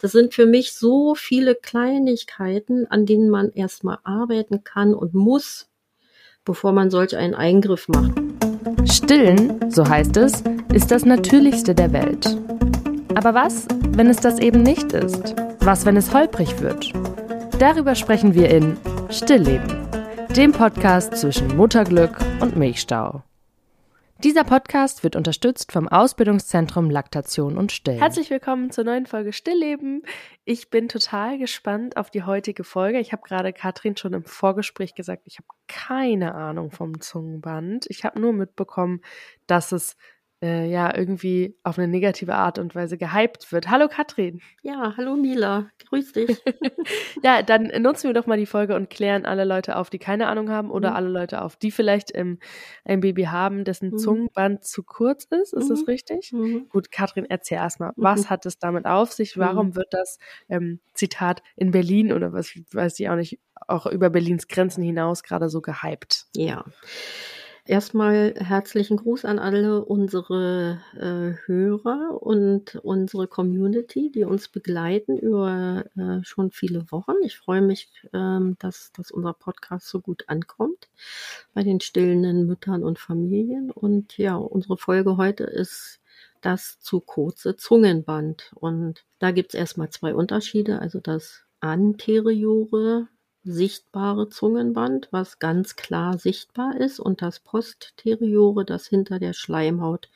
Das sind für mich so viele Kleinigkeiten, an denen man erstmal arbeiten kann und muss, bevor man solch einen Eingriff macht. Stillen, so heißt es, ist das Natürlichste der Welt. Aber was, wenn es das eben nicht ist? Was, wenn es holprig wird? Darüber sprechen wir in Stillleben, dem Podcast zwischen Mutterglück und Milchstau. Dieser Podcast wird unterstützt vom Ausbildungszentrum Laktation und Stillen. Herzlich willkommen zur neuen Folge Stillleben. Ich bin total gespannt auf die heutige Folge. Ich habe gerade Katrin schon im Vorgespräch gesagt, ich habe keine Ahnung vom Zungenband. Ich habe nur mitbekommen, dass es äh, ja irgendwie auf eine negative Art und Weise gehypt wird. Hallo Katrin. Ja, hallo Mila. Grüß dich. ja, dann nutzen wir doch mal die Folge und klären alle Leute auf, die keine Ahnung haben oder mhm. alle Leute auf, die vielleicht ähm, ein Baby haben, dessen mhm. Zungenband zu kurz ist. Ist mhm. das richtig? Mhm. Gut, Katrin, erzähl erstmal, was mhm. hat es damit auf sich? Warum mhm. wird das ähm, Zitat in Berlin oder was weiß ich auch nicht, auch über Berlins Grenzen hinaus gerade so gehypt? Ja. Erstmal herzlichen Gruß an alle unsere äh, Hörer und unsere Community, die uns begleiten über äh, schon viele Wochen. Ich freue mich, ähm, dass, dass unser Podcast so gut ankommt bei den stillenden Müttern und Familien. Und ja, unsere Folge heute ist das zu kurze Zungenband. Und da gibt es erstmal zwei Unterschiede. Also das anteriore sichtbare Zungenband, was ganz klar sichtbar ist, und das posteriore, das hinter der Schleimhaut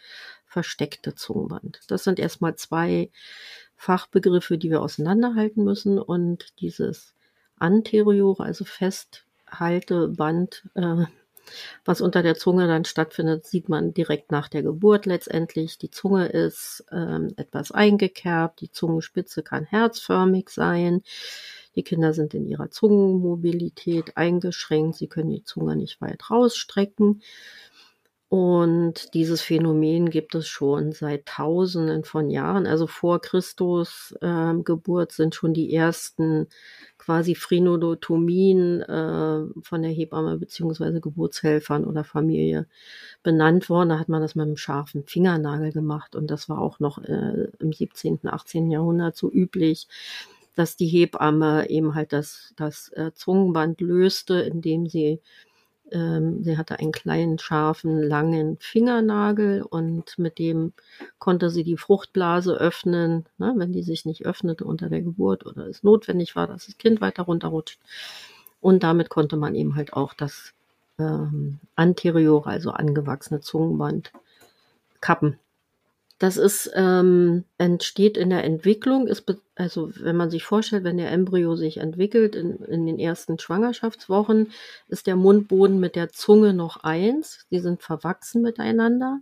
versteckte Zungenband. Das sind erstmal zwei Fachbegriffe, die wir auseinanderhalten müssen. Und dieses anteriore, also Festhalteband, äh, was unter der Zunge dann stattfindet, sieht man direkt nach der Geburt letztendlich. Die Zunge ist ähm, etwas eingekerbt, die Zungenspitze kann herzförmig sein. Die Kinder sind in ihrer Zungenmobilität eingeschränkt. Sie können die Zunge nicht weit rausstrecken. Und dieses Phänomen gibt es schon seit Tausenden von Jahren. Also vor Christus äh, Geburt sind schon die ersten quasi Phrenolotomien äh, von der Hebamme beziehungsweise Geburtshelfern oder Familie benannt worden. Da hat man das mit einem scharfen Fingernagel gemacht und das war auch noch äh, im 17., 18. Jahrhundert so üblich dass die Hebamme eben halt das, das äh, Zungenband löste, indem sie, ähm, sie hatte einen kleinen, scharfen, langen Fingernagel und mit dem konnte sie die Fruchtblase öffnen, ne, wenn die sich nicht öffnete unter der Geburt oder es notwendig war, dass das Kind weiter runterrutscht. Und damit konnte man eben halt auch das ähm, anteriore, also angewachsene Zungenband kappen. Das ist, ähm, entsteht in der Entwicklung, ist, also wenn man sich vorstellt, wenn der Embryo sich entwickelt in, in den ersten Schwangerschaftswochen, ist der Mundboden mit der Zunge noch eins. Die sind verwachsen miteinander.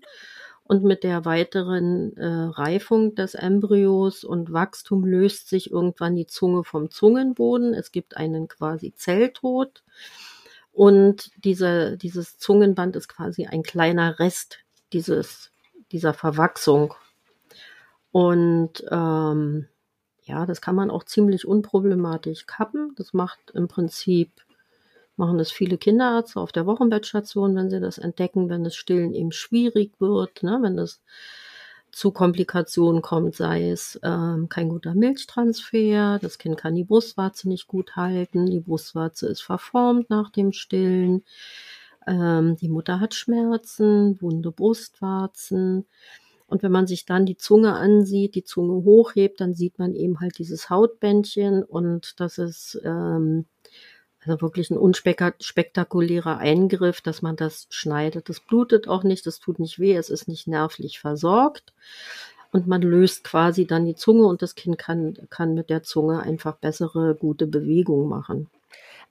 Und mit der weiteren äh, Reifung des Embryos und Wachstum löst sich irgendwann die Zunge vom Zungenboden. Es gibt einen quasi Zelltod. Und diese, dieses Zungenband ist quasi ein kleiner Rest dieses dieser Verwachsung. Und ähm, ja, das kann man auch ziemlich unproblematisch kappen. Das macht im Prinzip, machen das viele Kinderärzte auf der Wochenbettstation, wenn sie das entdecken, wenn das Stillen eben schwierig wird, ne, wenn es zu Komplikationen kommt, sei es ähm, kein guter Milchtransfer, das Kind kann die Brustwarze nicht gut halten, die Brustwarze ist verformt nach dem Stillen, ähm, die Mutter hat Schmerzen, wunde Brustwarzen. Und wenn man sich dann die Zunge ansieht, die Zunge hochhebt, dann sieht man eben halt dieses Hautbändchen und das ist ähm, also wirklich ein unspektakulärer Eingriff, dass man das schneidet. Das blutet auch nicht, das tut nicht weh, es ist nicht nervlich versorgt. Und man löst quasi dann die Zunge und das Kind kann, kann mit der Zunge einfach bessere, gute Bewegungen machen.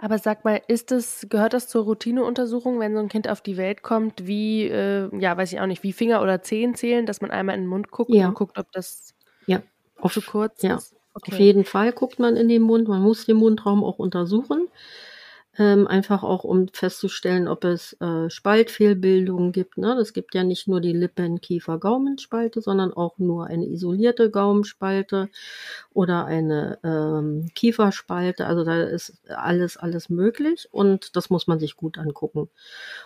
Aber sag mal, ist das, gehört das zur Routineuntersuchung, wenn so ein Kind auf die Welt kommt, wie, äh, ja, weiß ich auch nicht, wie Finger oder Zehen zählen, dass man einmal in den Mund guckt ja. und guckt, ob das ja. auf, zu kurz ja. ist? Okay. Auf jeden Fall guckt man in den Mund, man muss den Mundraum auch untersuchen. Ähm, einfach auch um festzustellen, ob es äh, Spaltfehlbildungen gibt. Ne? Es gibt ja nicht nur die Lippen-Kiefer-Gaumenspalte, sondern auch nur eine isolierte Gaumenspalte oder eine ähm, Kieferspalte. Also da ist alles, alles möglich und das muss man sich gut angucken.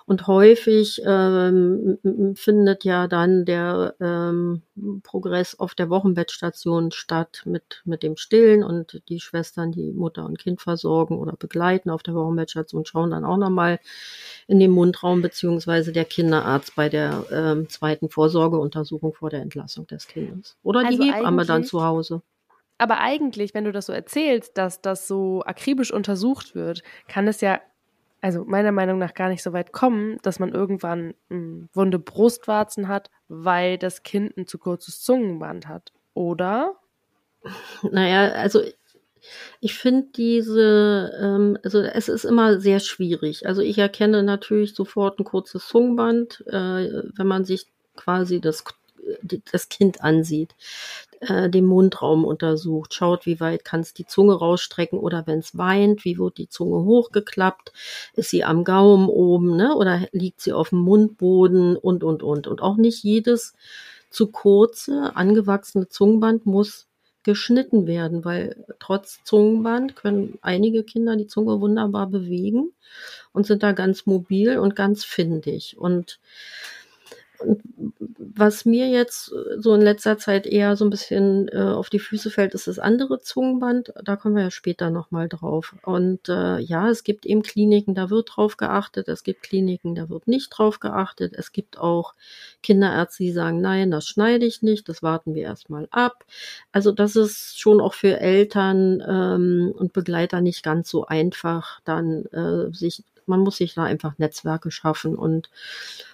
Und häufig ähm, findet ja dann der ähm, Progress auf der Wochenbettstation statt mit, mit dem Stillen und die Schwestern, die Mutter und Kind versorgen oder begleiten auf der Wochenbettstation, schauen dann auch nochmal in den Mundraum beziehungsweise der Kinderarzt bei der ähm, zweiten Vorsorgeuntersuchung vor der Entlassung des Kindes. Oder die also Hebamme dann zu Hause. Aber eigentlich, wenn du das so erzählst, dass das so akribisch untersucht wird, kann es ja also meiner Meinung nach gar nicht so weit kommen, dass man irgendwann hm, wunde Brustwarzen hat, weil das Kind ein zu kurzes Zungenband hat, oder? Naja, also ich finde diese, ähm, also es ist immer sehr schwierig. Also ich erkenne natürlich sofort ein kurzes Zungenband, äh, wenn man sich quasi das das Kind ansieht, äh, den Mundraum untersucht, schaut, wie weit kann es die Zunge rausstrecken oder wenn es weint, wie wird die Zunge hochgeklappt, ist sie am Gaumen oben, ne, oder liegt sie auf dem Mundboden und und und und auch nicht jedes zu kurze angewachsene Zungenband muss geschnitten werden, weil trotz Zungenband können einige Kinder die Zunge wunderbar bewegen und sind da ganz mobil und ganz findig. Und was mir jetzt so in letzter Zeit eher so ein bisschen äh, auf die Füße fällt, ist das andere Zungenband. Da kommen wir ja später nochmal drauf. Und äh, ja, es gibt eben Kliniken, da wird drauf geachtet. Es gibt Kliniken, da wird nicht drauf geachtet. Es gibt auch Kinderärzte, die sagen, nein, das schneide ich nicht, das warten wir erstmal ab. Also das ist schon auch für Eltern ähm, und Begleiter nicht ganz so einfach, dann äh, sich, man muss sich da einfach Netzwerke schaffen und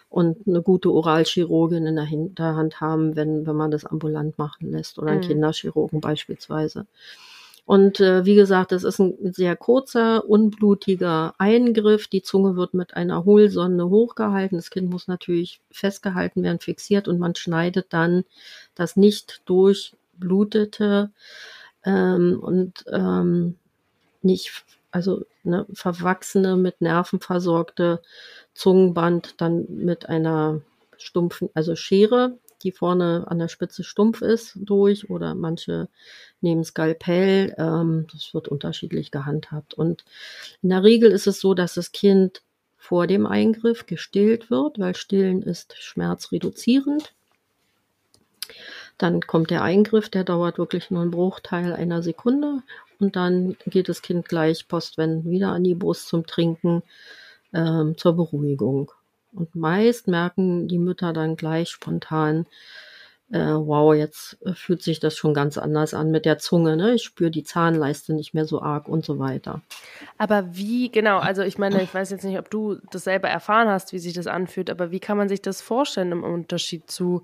und eine gute Oralchirurgin in der Hinterhand haben, wenn, wenn man das ambulant machen lässt oder einen mhm. Kinderchirurgen beispielsweise. Und äh, wie gesagt, das ist ein sehr kurzer, unblutiger Eingriff. Die Zunge wird mit einer Hohlsonde hochgehalten. Das Kind muss natürlich festgehalten werden, fixiert und man schneidet dann das nicht durchblutete ähm, und ähm, nicht, also ne, verwachsene, mit Nerven versorgte Zungenband dann mit einer stumpfen, also Schere, die vorne an der Spitze stumpf ist, durch oder manche nehmen Skalpell. Ähm, das wird unterschiedlich gehandhabt. Und in der Regel ist es so, dass das Kind vor dem Eingriff gestillt wird, weil Stillen ist schmerzreduzierend. Dann kommt der Eingriff, der dauert wirklich nur einen Bruchteil einer Sekunde und dann geht das Kind gleich postwendend wieder an die Brust zum Trinken ähm, zur Beruhigung. Und meist merken die Mütter dann gleich spontan, äh, wow, jetzt fühlt sich das schon ganz anders an mit der Zunge, ne? Ich spüre die Zahnleiste nicht mehr so arg und so weiter. Aber wie, genau, also ich meine, ich weiß jetzt nicht, ob du das selber erfahren hast, wie sich das anfühlt, aber wie kann man sich das vorstellen im Unterschied zu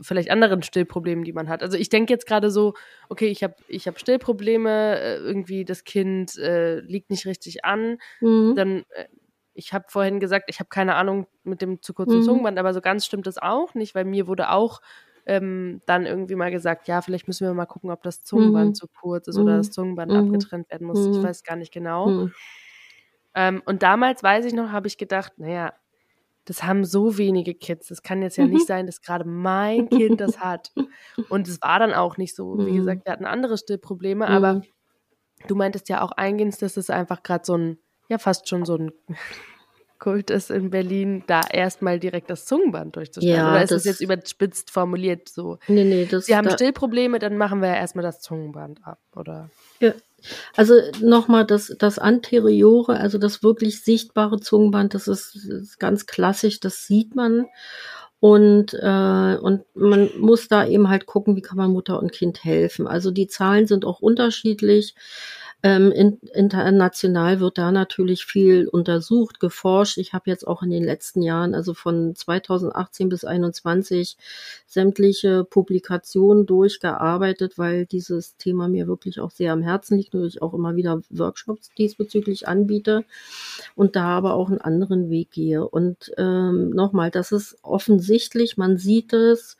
vielleicht anderen Stillproblemen, die man hat. Also ich denke jetzt gerade so, okay, ich habe ich hab Stillprobleme, äh, irgendwie das Kind äh, liegt nicht richtig an, mhm. dann äh, ich habe vorhin gesagt, ich habe keine Ahnung mit dem zu kurzen mhm. Zungenband, aber so ganz stimmt das auch nicht, weil mir wurde auch ähm, dann irgendwie mal gesagt, ja, vielleicht müssen wir mal gucken, ob das Zungenband mhm. zu kurz ist oder das Zungenband mhm. abgetrennt werden muss. Ich mhm. weiß gar nicht genau. Mhm. Ähm, und damals, weiß ich noch, habe ich gedacht, naja, das haben so wenige Kids. Das kann jetzt ja nicht sein, dass gerade mein Kind das hat. Und es war dann auch nicht so. Wie gesagt, wir hatten andere Stillprobleme, aber du meintest ja auch eingehend, dass es einfach gerade so ein ja fast schon so ein Kult ist in Berlin, da erstmal direkt das Zungenband durchzuschneiden. Ja, Oder ist das, das jetzt überspitzt formuliert so? Nee, nee, das Sie haben da, Stillprobleme, dann machen wir ja erstmal das Zungenband ab, oder? Ja. Also nochmal das, das Anteriore, also das wirklich sichtbare Zungenband, das ist, ist ganz klassisch, das sieht man. Und, äh, und man muss da eben halt gucken, wie kann man Mutter und Kind helfen. Also die Zahlen sind auch unterschiedlich. Ähm, in, international wird da natürlich viel untersucht, geforscht. Ich habe jetzt auch in den letzten Jahren, also von 2018 bis 2021, sämtliche Publikationen durchgearbeitet, weil dieses Thema mir wirklich auch sehr am Herzen liegt und ich auch immer wieder Workshops diesbezüglich anbiete und da aber auch einen anderen Weg gehe. Und ähm, nochmal, das ist offensichtlich, man sieht es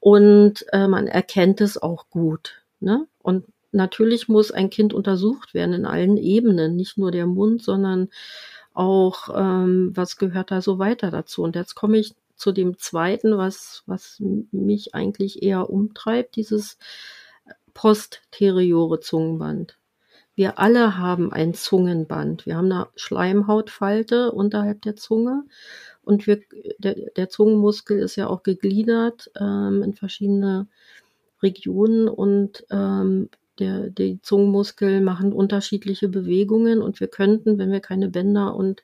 und äh, man erkennt es auch gut. Ne? Und natürlich muss ein Kind untersucht werden in allen Ebenen, nicht nur der Mund, sondern auch, ähm, was gehört da so weiter dazu. Und jetzt komme ich zu dem zweiten, was, was mich eigentlich eher umtreibt, dieses posteriore Zungenband. Wir alle haben ein Zungenband. Wir haben eine Schleimhautfalte unterhalb der Zunge und wir, der, der Zungenmuskel ist ja auch gegliedert ähm, in verschiedene Regionen und ähm, der, die Zungenmuskel machen unterschiedliche Bewegungen und wir könnten, wenn wir keine Bänder und,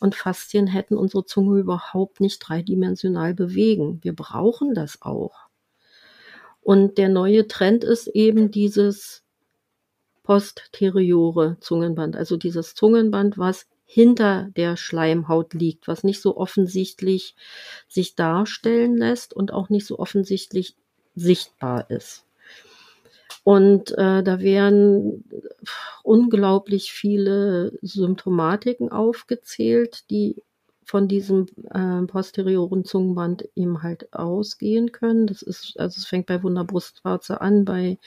und Faszien hätten, unsere Zunge überhaupt nicht dreidimensional bewegen. Wir brauchen das auch. Und der neue Trend ist eben dieses posteriore Zungenband, also dieses Zungenband, was hinter der Schleimhaut liegt, was nicht so offensichtlich sich darstellen lässt und auch nicht so offensichtlich sichtbar ist. Und äh, da werden unglaublich viele Symptomatiken aufgezählt, die von diesem äh, posterioren Zungenband eben halt ausgehen können. Das ist, also es fängt bei Wunderbrustwarze an, bei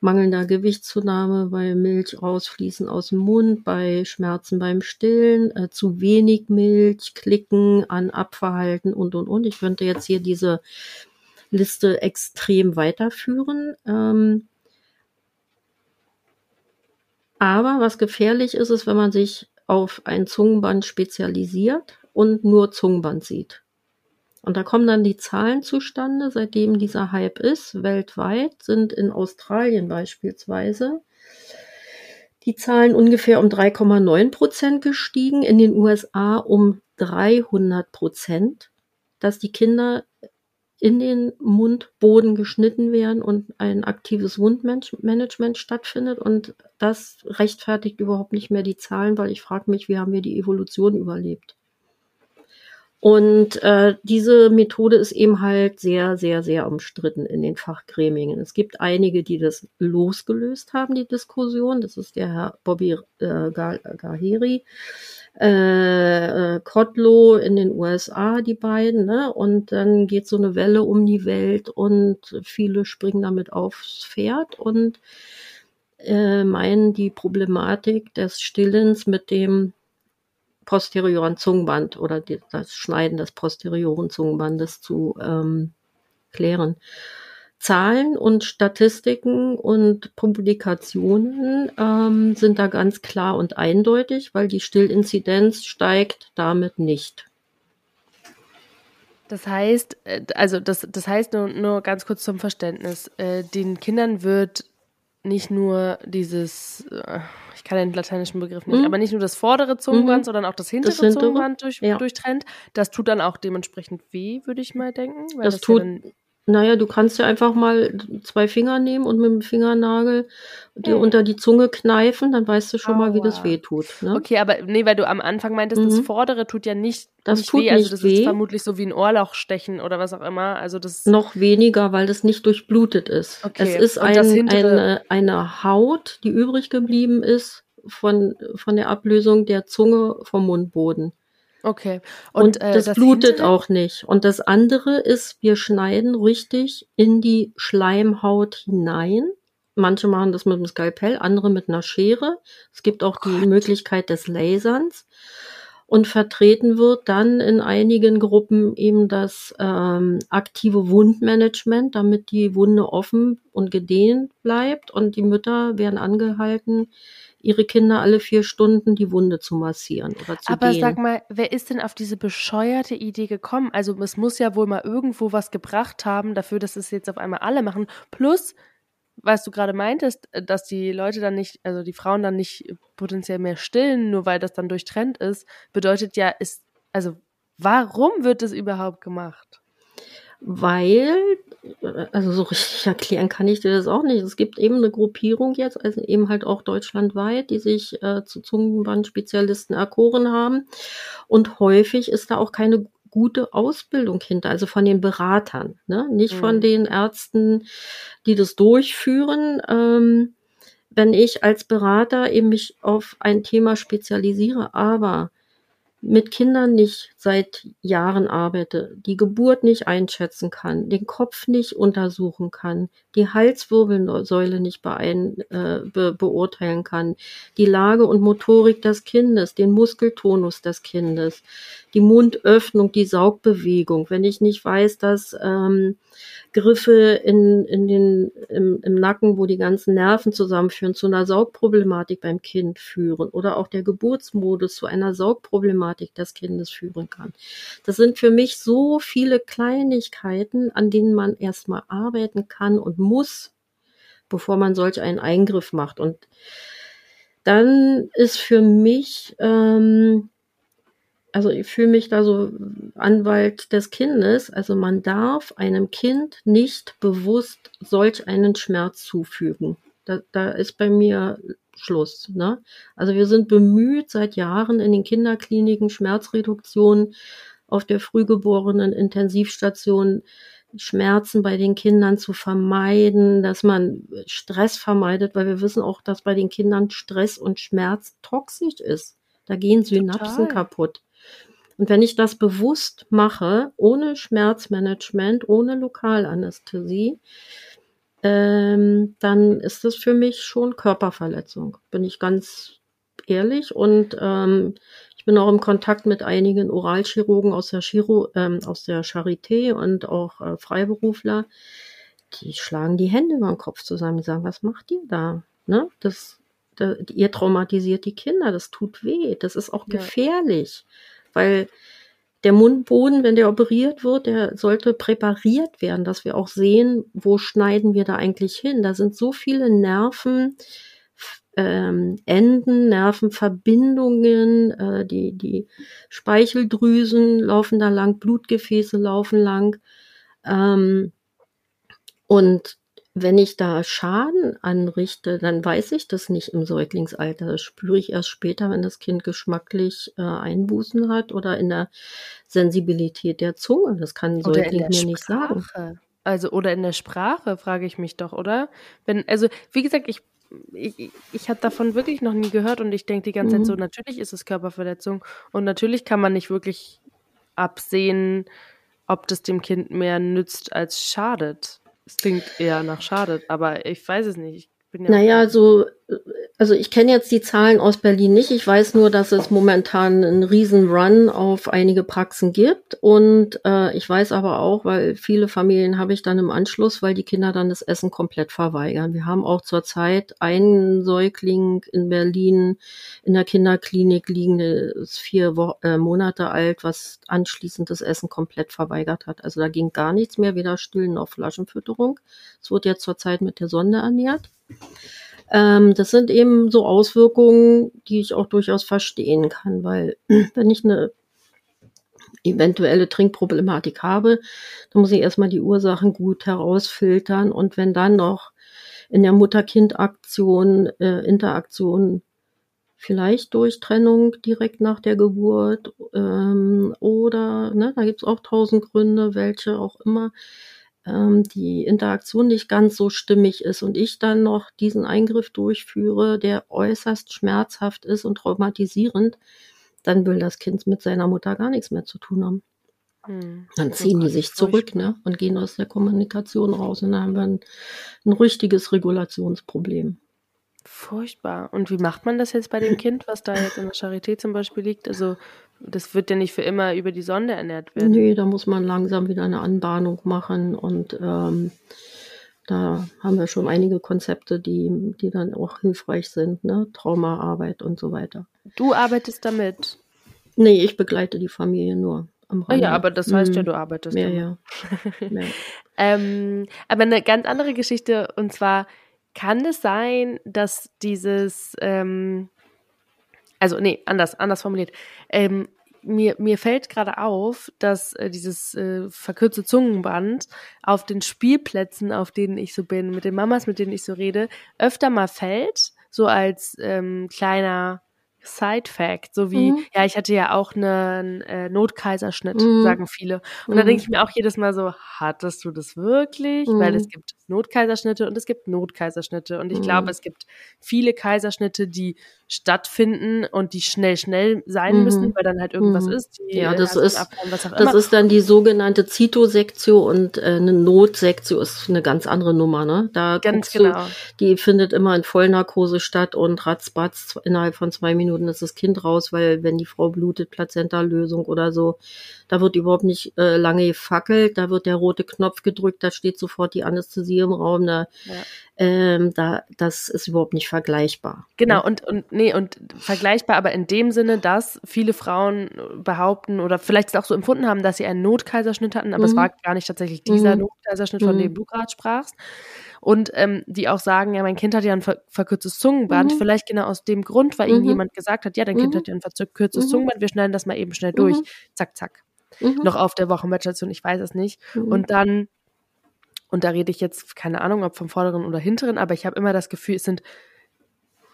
mangelnder Gewichtszunahme, bei Milch rausfließen aus dem Mund, bei Schmerzen beim Stillen, äh, zu wenig Milch, Klicken an Abverhalten und und und. Ich könnte jetzt hier diese Liste extrem weiterführen. Ähm, aber was gefährlich ist, ist, wenn man sich auf ein Zungenband spezialisiert und nur Zungenband sieht. Und da kommen dann die Zahlen zustande, seitdem dieser Hype ist. Weltweit sind in Australien beispielsweise die Zahlen ungefähr um 3,9 Prozent gestiegen, in den USA um 300 Prozent, dass die Kinder in den Mundboden geschnitten werden und ein aktives Wundmanagement stattfindet. Und das rechtfertigt überhaupt nicht mehr die Zahlen, weil ich frage mich, wie haben wir die Evolution überlebt? Und äh, diese Methode ist eben halt sehr, sehr, sehr umstritten in den Fachgremien. Es gibt einige, die das losgelöst haben, die Diskussion. Das ist der Herr Bobby äh, Gaheri, äh, äh, Kotlo in den USA, die beiden. Ne? Und dann geht so eine Welle um die Welt und viele springen damit aufs Pferd und äh, meinen die Problematik des Stillens mit dem posterioren Zungenband oder die, das Schneiden des posterioren Zungenbandes zu ähm, klären. Zahlen und Statistiken und Publikationen ähm, sind da ganz klar und eindeutig, weil die Stillinzidenz steigt damit nicht. Das heißt, äh, also das, das heißt nur, nur ganz kurz zum Verständnis, äh, den Kindern wird nicht nur dieses, äh, ich kann den lateinischen Begriff nicht, mhm. aber nicht nur das vordere Zungenband, mhm. sondern auch das hintere, das hintere Zungenband durch, ja. durchtrennt. Das tut dann auch dementsprechend weh, würde ich mal denken. das, das tut, ja naja, du kannst ja einfach mal zwei Finger nehmen und mit dem Fingernagel dir mhm. unter die Zunge kneifen, dann weißt du schon Aua. mal, wie das weh tut. Ne? Okay, aber nee, weil du am Anfang meintest, mhm. das vordere tut ja nicht, das nicht tut weh. Also nicht also das weh. ist vermutlich so wie ein Ohrlochstechen oder was auch immer. Also das noch weniger, weil das nicht durchblutet ist. Okay. Es ist ein, eine, eine Haut, die übrig geblieben ist von, von der Ablösung der Zunge vom Mundboden. Okay. Und, und äh, das, das, blutet hintere? auch nicht. Und das andere ist, wir schneiden richtig in die Schleimhaut hinein. Manche machen das mit einem Skalpell, andere mit einer Schere. Es gibt auch Gott. die Möglichkeit des Laserns. Und vertreten wird dann in einigen Gruppen eben das ähm, aktive Wundmanagement, damit die Wunde offen und gedehnt bleibt. Und die Mütter werden angehalten, ihre Kinder alle vier Stunden die Wunde zu massieren oder zu Aber gehen. sag mal, wer ist denn auf diese bescheuerte Idee gekommen? Also es muss ja wohl mal irgendwo was gebracht haben dafür, dass es jetzt auf einmal alle machen. Plus, was du gerade meintest, dass die Leute dann nicht, also die Frauen dann nicht potenziell mehr stillen, nur weil das dann durchtrennt ist, bedeutet ja, ist, also warum wird das überhaupt gemacht? weil, also so richtig erklären kann ich dir das auch nicht. Es gibt eben eine Gruppierung jetzt, also eben halt auch deutschlandweit, die sich äh, zu Zungenbandspezialisten erkoren haben. Und häufig ist da auch keine gute Ausbildung hinter, also von den Beratern, ne? nicht mhm. von den Ärzten, die das durchführen. Ähm, wenn ich als Berater eben mich auf ein Thema spezialisiere, aber mit Kindern nicht seit Jahren arbeite, die Geburt nicht einschätzen kann, den Kopf nicht untersuchen kann, die Halswirbelsäule nicht beein, äh, be beurteilen kann, die Lage und Motorik des Kindes, den Muskeltonus des Kindes, die Mundöffnung, die Saugbewegung, wenn ich nicht weiß, dass ähm, Griffe in, in den, im, im Nacken, wo die ganzen Nerven zusammenführen, zu einer Saugproblematik beim Kind führen oder auch der Geburtsmodus zu einer Saugproblematik des Kindes führen kann. Das sind für mich so viele Kleinigkeiten, an denen man erstmal arbeiten kann und muss, bevor man solch einen Eingriff macht. Und dann ist für mich ähm, also ich fühle mich da so Anwalt des Kindes. Also man darf einem Kind nicht bewusst solch einen Schmerz zufügen. Da, da ist bei mir Schluss. Ne? Also wir sind bemüht seit Jahren in den Kinderkliniken Schmerzreduktion auf der frühgeborenen Intensivstation Schmerzen bei den Kindern zu vermeiden, dass man Stress vermeidet, weil wir wissen auch, dass bei den Kindern Stress und Schmerz toxisch ist. Da gehen Synapsen Total. kaputt. Und wenn ich das bewusst mache, ohne Schmerzmanagement, ohne Lokalanästhesie, ähm, dann ist das für mich schon Körperverletzung. Bin ich ganz ehrlich. Und ähm, ich bin auch im Kontakt mit einigen Oralchirurgen aus der, Chiro, ähm, aus der Charité und auch äh, Freiberufler. Die schlagen die Hände über den Kopf zusammen. Die sagen, was macht ihr da? Ne? Das, da, ihr traumatisiert die Kinder. Das tut weh. Das ist auch ja. Weil der Mundboden, wenn der operiert wird, der sollte präpariert werden, dass wir auch sehen, wo schneiden wir da eigentlich hin. Da sind so viele Nerven, ähm, Enden, Nervenverbindungen, äh, die, die Speicheldrüsen laufen da lang, Blutgefäße laufen lang. Ähm, und wenn ich da Schaden anrichte, dann weiß ich das nicht im Säuglingsalter. Das spüre ich erst später, wenn das Kind geschmacklich äh, Einbußen hat oder in der Sensibilität der Zunge. Das kann ein Säugling mir nicht sagen. Also oder in der Sprache, frage ich mich doch, oder? Wenn, also wie gesagt, ich, ich, ich habe davon wirklich noch nie gehört und ich denke die ganze mhm. Zeit so, natürlich ist es Körperverletzung und natürlich kann man nicht wirklich absehen, ob das dem Kind mehr nützt als schadet. Es klingt eher nach schade, aber ich weiß es nicht. Ja naja, so also ich kenne jetzt die Zahlen aus Berlin nicht. Ich weiß nur, dass es momentan einen riesen Run auf einige Praxen gibt. Und äh, ich weiß aber auch, weil viele Familien habe ich dann im Anschluss, weil die Kinder dann das Essen komplett verweigern. Wir haben auch zurzeit einen Säugling in Berlin in der Kinderklinik liegen, der ist vier Wo äh, Monate alt, was anschließend das Essen komplett verweigert hat. Also da ging gar nichts mehr, weder Stillen noch Flaschenfütterung. Es wird jetzt zurzeit mit der Sonde ernährt. Ähm, das sind eben so Auswirkungen, die ich auch durchaus verstehen kann, weil wenn ich eine eventuelle Trinkproblematik habe, dann muss ich erstmal die Ursachen gut herausfiltern und wenn dann noch in der Mutter-Kind-Aktion, äh, Interaktion vielleicht durch Trennung direkt nach der Geburt ähm, oder, ne, da gibt's auch tausend Gründe, welche auch immer, ähm, die Interaktion nicht ganz so stimmig ist und ich dann noch diesen Eingriff durchführe, der äußerst schmerzhaft ist und traumatisierend, dann will das Kind mit seiner Mutter gar nichts mehr zu tun haben. Hm, dann ziehen die sich zurück ne, und gehen aus der Kommunikation raus und dann haben wir ein, ein richtiges Regulationsproblem. Furchtbar. Und wie macht man das jetzt bei dem Kind, was da jetzt in der Charité zum Beispiel liegt? Also das wird ja nicht für immer über die Sonde ernährt werden. Nee, da muss man langsam wieder eine Anbahnung machen und ähm, da haben wir schon einige Konzepte, die, die dann auch hilfreich sind, ne? Traumaarbeit und so weiter. Du arbeitest damit? Nee, ich begleite die Familie nur. Oh ja, aber das heißt ja, mhm. du arbeitest. Mehr, ja. Mehr. ähm, aber eine ganz andere Geschichte und zwar kann es sein, dass dieses ähm, also nee, anders, anders formuliert. Ähm, mir, mir fällt gerade auf, dass äh, dieses äh, verkürzte Zungenband auf den Spielplätzen, auf denen ich so bin, mit den Mamas, mit denen ich so rede, öfter mal fällt, so als ähm, kleiner Side-Fact, so wie, mhm. ja, ich hatte ja auch einen äh, Notkaiserschnitt, mhm. sagen viele. Und mhm. da denke ich mir auch jedes Mal so, hattest du das wirklich? Weil es mhm. gibt Notkaiserschnitte und es gibt Notkaiserschnitte. Und ich mhm. glaube, es gibt viele Kaiserschnitte, die stattfinden und die schnell, schnell sein mhm. müssen, weil dann halt irgendwas mhm. ist. ja, das ist, abhauen, das ist dann die sogenannte Zitosektio und äh, eine Notsektio ist eine ganz andere Nummer, ne? Da ganz genau. Du, die findet immer in Vollnarkose statt und ratzbatz innerhalb von zwei Minuten ist das Kind raus, weil wenn die Frau blutet, Plazenta-Lösung oder so, da wird überhaupt nicht äh, lange gefackelt, da wird der rote Knopf gedrückt, da steht sofort die Anästhesie im Raum, da, ja. ähm, da das ist überhaupt nicht vergleichbar. Genau, ne? und, und nee, und vergleichbar, aber in dem Sinne, dass viele Frauen behaupten oder vielleicht es auch so empfunden haben, dass sie einen Notkaiserschnitt hatten, aber mhm. es war gar nicht tatsächlich dieser mhm. Notkaiserschnitt, von dem mhm. du gerade sprachst. Und ähm, die auch sagen, ja, mein Kind hat ja ein ver verkürztes Zungenband, mhm. vielleicht genau aus dem Grund, weil ihnen jemand gesagt hat, ja, dein Kind hat ja ein verkürztes Zungenband, wir schneiden das mal eben schnell durch. Zack, zack mhm. noch auf der Wochenbettstation, ich weiß es nicht. Mhm. Und dann, und da rede ich jetzt, keine Ahnung, ob vom vorderen oder hinteren, aber ich habe immer das Gefühl, es sind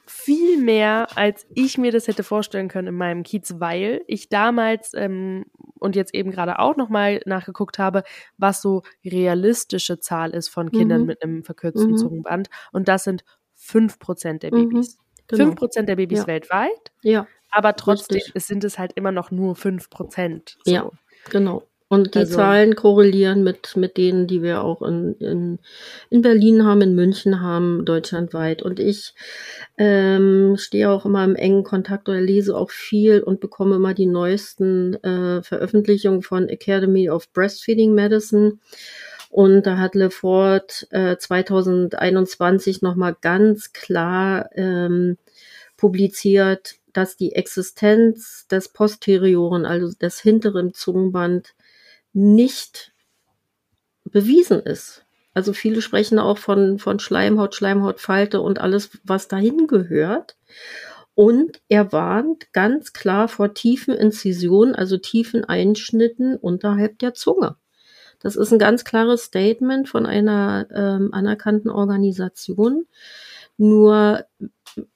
viel mehr, als ich mir das hätte vorstellen können in meinem Kiez, weil ich damals ähm, und jetzt eben gerade auch nochmal nachgeguckt habe, was so realistische Zahl ist von Kindern mhm. mit einem verkürzten mhm. Zungenband. Und das sind 5% der mhm. Babys. Mhm. Genau. 5% der Babys ja. weltweit. Ja. Aber trotzdem es sind es halt immer noch nur 5%. So. Ja. Genau. Und die also, Zahlen korrelieren mit, mit denen, die wir auch in, in, in Berlin haben, in München haben, deutschlandweit. Und ich ähm, stehe auch immer im engen Kontakt oder lese auch viel und bekomme immer die neuesten äh, Veröffentlichungen von Academy of Breastfeeding Medicine. Und da hat Lefort äh, 2021 nochmal ganz klar ähm, publiziert, dass die Existenz des Posterioren, also des hinteren Zungenband, nicht bewiesen ist. Also viele sprechen auch von, von Schleimhaut, Schleimhautfalte und alles, was dahin gehört. Und er warnt ganz klar vor tiefen Inzisionen, also tiefen Einschnitten unterhalb der Zunge. Das ist ein ganz klares Statement von einer ähm, anerkannten Organisation. Nur,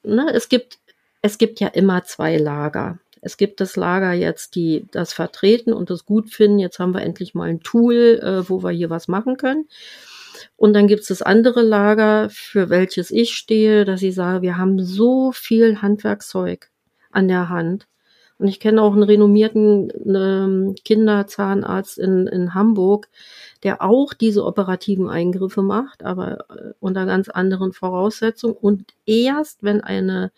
ne, es gibt es gibt ja immer zwei Lager. Es gibt das Lager jetzt, die das vertreten und das gut finden. Jetzt haben wir endlich mal ein Tool, äh, wo wir hier was machen können. Und dann gibt es das andere Lager, für welches ich stehe, dass ich sage, wir haben so viel Handwerkzeug an der Hand. Und ich kenne auch einen renommierten ähm, Kinderzahnarzt in, in Hamburg, der auch diese operativen Eingriffe macht, aber unter ganz anderen Voraussetzungen. Und erst wenn eine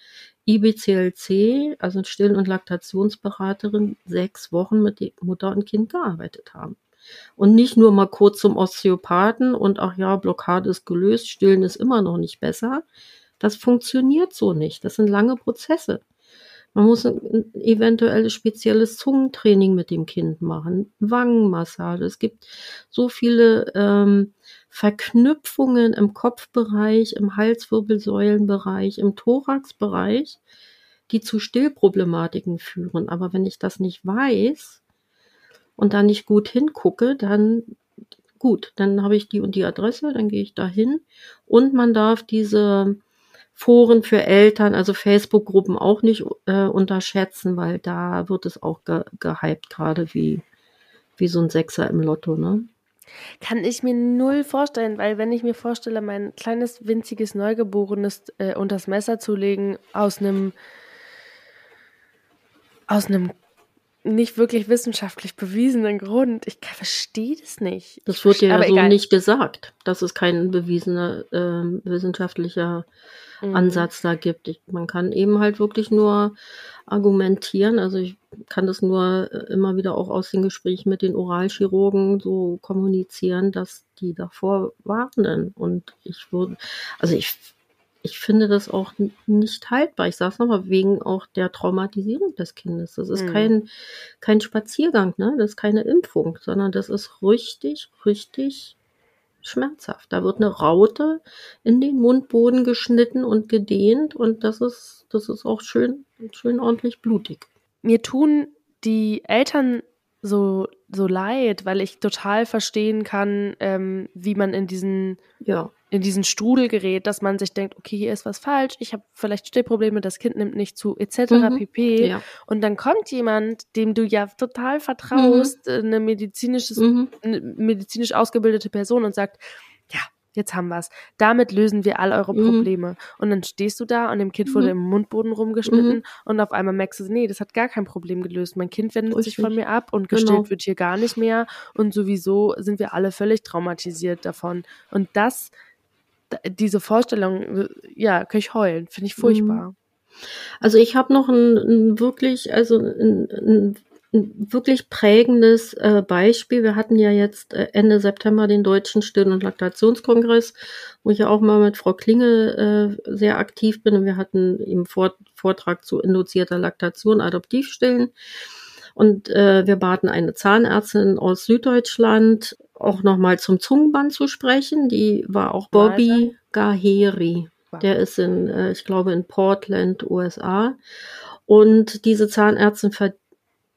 IBCLC, also Still- und Laktationsberaterin, sechs Wochen mit Mutter und Kind gearbeitet haben. Und nicht nur mal kurz zum Osteopathen und ach ja, Blockade ist gelöst, Stillen ist immer noch nicht besser. Das funktioniert so nicht. Das sind lange Prozesse. Man muss ein eventuelles spezielles Zungentraining mit dem Kind machen, Wangenmassage. Es gibt so viele ähm, Verknüpfungen im Kopfbereich, im Halswirbelsäulenbereich, im Thoraxbereich, die zu Stillproblematiken führen. Aber wenn ich das nicht weiß und da nicht gut hingucke, dann gut, dann habe ich die und die Adresse, dann gehe ich da hin und man darf diese Foren für Eltern, also Facebook-Gruppen auch nicht äh, unterschätzen, weil da wird es auch ge gehypt, gerade wie, wie so ein Sechser im Lotto, ne? Kann ich mir null vorstellen, weil wenn ich mir vorstelle, mein kleines, winziges Neugeborenes äh, unters Messer zu legen aus einem aus einem nicht wirklich wissenschaftlich bewiesenen Grund. Ich verstehe das nicht. Das wird ja so egal. nicht gesagt, dass es kein bewiesener äh, wissenschaftlicher mhm. Ansatz da gibt. Ich, man kann eben halt wirklich nur argumentieren. Also ich kann das nur äh, immer wieder auch aus den Gesprächen mit den Oralchirurgen so kommunizieren, dass die davor warnen. Und ich würde, also ich, ich finde das auch nicht haltbar. Ich sage es nochmal, wegen auch der Traumatisierung des Kindes. Das ist mhm. kein, kein Spaziergang, ne? Das ist keine Impfung, sondern das ist richtig, richtig schmerzhaft. Da wird eine Raute in den Mundboden geschnitten und gedehnt und das ist, das ist auch schön, schön ordentlich blutig. Mir tun die Eltern so, so leid, weil ich total verstehen kann, ähm, wie man in diesen, ja. in diesen Strudel gerät, dass man sich denkt, okay, hier ist was falsch, ich habe vielleicht Stillprobleme, das Kind nimmt nicht zu, etc. Mhm. pp. Ja. Und dann kommt jemand, dem du ja total vertraust, mhm. eine medizinisches, mhm. eine medizinisch ausgebildete Person und sagt, ja, jetzt haben wir's. Damit lösen wir all eure Mhm. Probleme. Und dann stehst du da und dem Kind wurde Mhm. im Mundboden rumgeschnitten Mhm. und auf einmal merkst du, nee, das hat gar kein Problem gelöst. Mein Kind wendet sich Richtig. von mir ab und Genau. gestillt wird hier gar nicht mehr und sowieso sind wir alle völlig traumatisiert davon. Und das, diese Vorstellung, ja, kann ich heulen, finde ich furchtbar. Also ich habe noch ein, ein wirklich, also ein, ein, ein wirklich prägendes äh, Beispiel. Wir hatten ja jetzt äh, Ende September den Deutschen Still- und Laktationskongress, wo ich ja auch mal mit Frau Klinge äh, sehr aktiv bin. Und wir hatten eben Vort Vortrag zu induzierter Laktation, Adoptivstillen. Und äh, wir baten eine Zahnärztin aus Süddeutschland auch nochmal zum Zungenband zu sprechen. Die war auch Bobby Gaheri. Der ist in, äh, ich glaube, in Portland, USA. Und diese Zahnärztin ver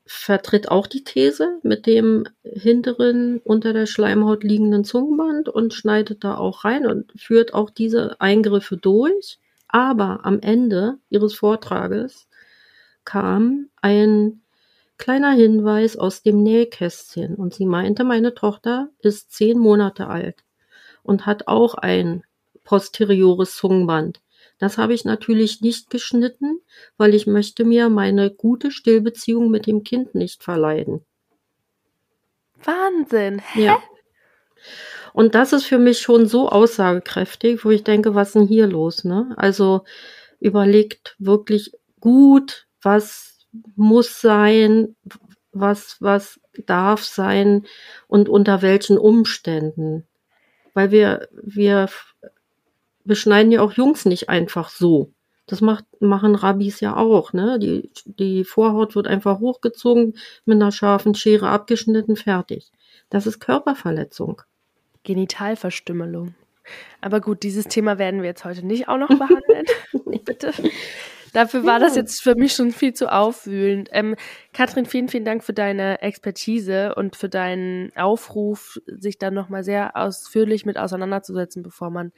vertritt auch die These mit dem hinteren unter der Schleimhaut liegenden Zungenband und schneidet da auch rein und führt auch diese Eingriffe durch. Aber am Ende ihres Vortrages kam ein kleiner Hinweis aus dem Nähkästchen und sie meinte, meine Tochter ist zehn Monate alt und hat auch ein posteriores Zungenband. Das habe ich natürlich nicht geschnitten, weil ich möchte mir meine gute Stillbeziehung mit dem Kind nicht verleiden. Wahnsinn. Hä? Ja. Und das ist für mich schon so aussagekräftig, wo ich denke, was ist denn hier los, ne? Also überlegt wirklich gut, was muss sein, was, was darf sein und unter welchen Umständen. Weil wir, wir beschneiden ja auch Jungs nicht einfach so. Das macht, machen Rabbis ja auch, ne? Die, die Vorhaut wird einfach hochgezogen, mit einer scharfen Schere abgeschnitten, fertig. Das ist Körperverletzung. Genitalverstümmelung. Aber gut, dieses Thema werden wir jetzt heute nicht auch noch behandeln. Bitte. Dafür war das jetzt für mich schon viel zu aufwühlend. Ähm, Katrin, vielen, vielen Dank für deine Expertise und für deinen Aufruf, sich dann nochmal sehr ausführlich mit auseinanderzusetzen, bevor man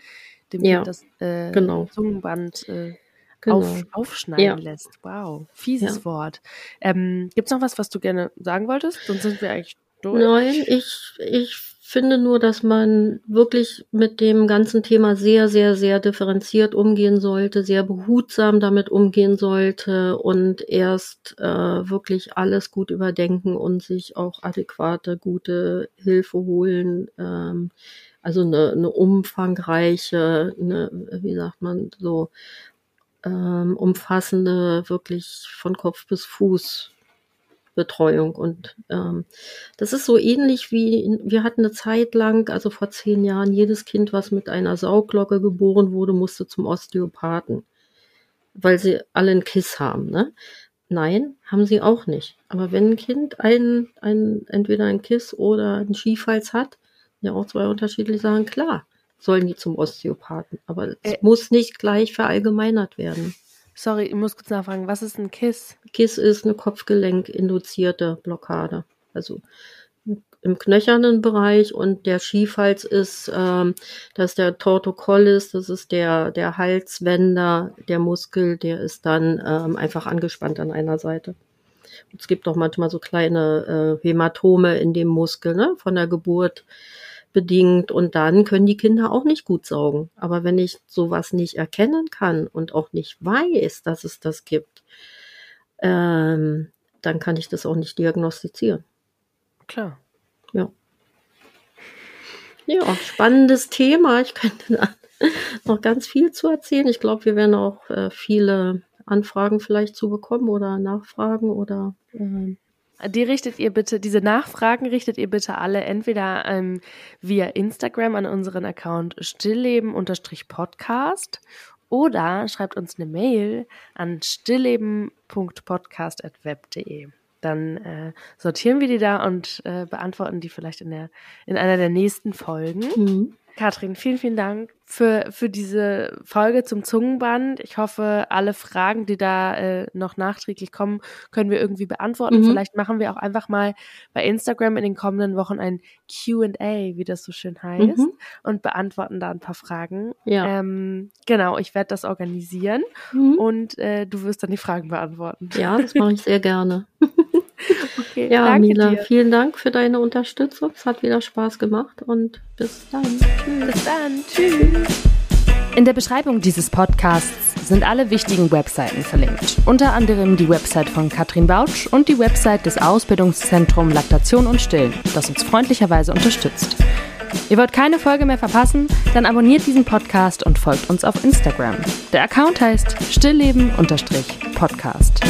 dem Ja, das äh, genau. Zungenband äh, Genau. auf, aufschneiden Ja. lässt. Wow, fieses Ja. Wort. Ähm, Gibt es noch was, was du gerne sagen wolltest? Sonst sind wir eigentlich durch. Nein, ich, ich finde nur, dass man wirklich mit dem ganzen Thema sehr, sehr, sehr differenziert umgehen sollte, sehr behutsam damit umgehen sollte und erst äh, wirklich alles gut überdenken und sich auch adäquate, gute Hilfe holen. Ähm, also eine, eine umfangreiche, eine, wie sagt man, so ähm, umfassende, wirklich von Kopf bis Fuß Betreuung. Und ähm, das ist so ähnlich wie, wir hatten eine Zeit lang, also vor zehn Jahren, jedes Kind, was mit einer Sauglocke geboren wurde, musste zum Osteopathen, weil sie alle einen Kiss haben. Ne? Nein, haben sie auch nicht. Aber wenn ein Kind ein, ein, entweder ein Kiss oder einen Schiefhals hat, ja auch zwei unterschiedliche Sachen, klar, sollen die zum Osteopathen. Aber es Äh. muss nicht gleich verallgemeinert werden. Sorry, ich muss kurz nachfragen, was ist ein Kiss? KISS ist eine Kopfgelenk-induzierte Blockade. Also im knöchernen Bereich und der Schiefhals ist, ähm, das ist der Tortocollis, das ist der, der Halswender, der Muskel, der ist dann ähm, einfach angespannt an einer Seite. Es gibt auch manchmal so kleine äh, Hämatome in dem Muskel, ne, von der Geburt bedingt und dann können die Kinder auch nicht gut saugen. Aber wenn ich sowas nicht erkennen kann und auch nicht weiß, dass es das gibt, ähm, dann kann ich das auch nicht diagnostizieren. Klar. Ja. Ja, spannendes Thema. Ich könnte noch ganz viel zu erzählen. Ich glaube, wir werden auch äh, viele Anfragen vielleicht zu bekommen oder Nachfragen oder ähm, Die richtet ihr bitte, diese Nachfragen richtet ihr bitte alle entweder ähm, via Instagram an unseren Account stillleben-podcast oder schreibt uns eine Mail an stillleben.podcast.web.de. Dann äh, sortieren wir die da und äh, beantworten die vielleicht in, der, in einer der nächsten Folgen. mhm. Katrin, vielen, vielen Dank für, für diese Folge zum Zungenband. Ich hoffe, alle Fragen, die da äh, noch nachträglich kommen, können wir irgendwie beantworten. Mhm. Vielleicht machen wir auch einfach mal bei Instagram in den kommenden Wochen ein QA, wie das so schön heißt, Mhm. und beantworten da ein paar Fragen. Ja. Ähm, genau, ich werde das organisieren Mhm. und äh, du wirst dann die Fragen beantworten. ja, das mache ich sehr gerne. Okay, ja, Mila, dir. vielen Dank für deine Unterstützung. Es hat wieder Spaß gemacht und bis dann. Tschüss. Bis dann. Tschüss. In der Beschreibung dieses Podcasts sind alle wichtigen Webseiten verlinkt. Unter anderem die Website von Katrin Bautsch und die Website des Ausbildungszentrums Laktation und Stillen, das uns freundlicherweise unterstützt. Ihr wollt keine Folge mehr verpassen? Dann abonniert diesen Podcast und folgt uns auf Instagram. Der Account heißt stillleben-podcast.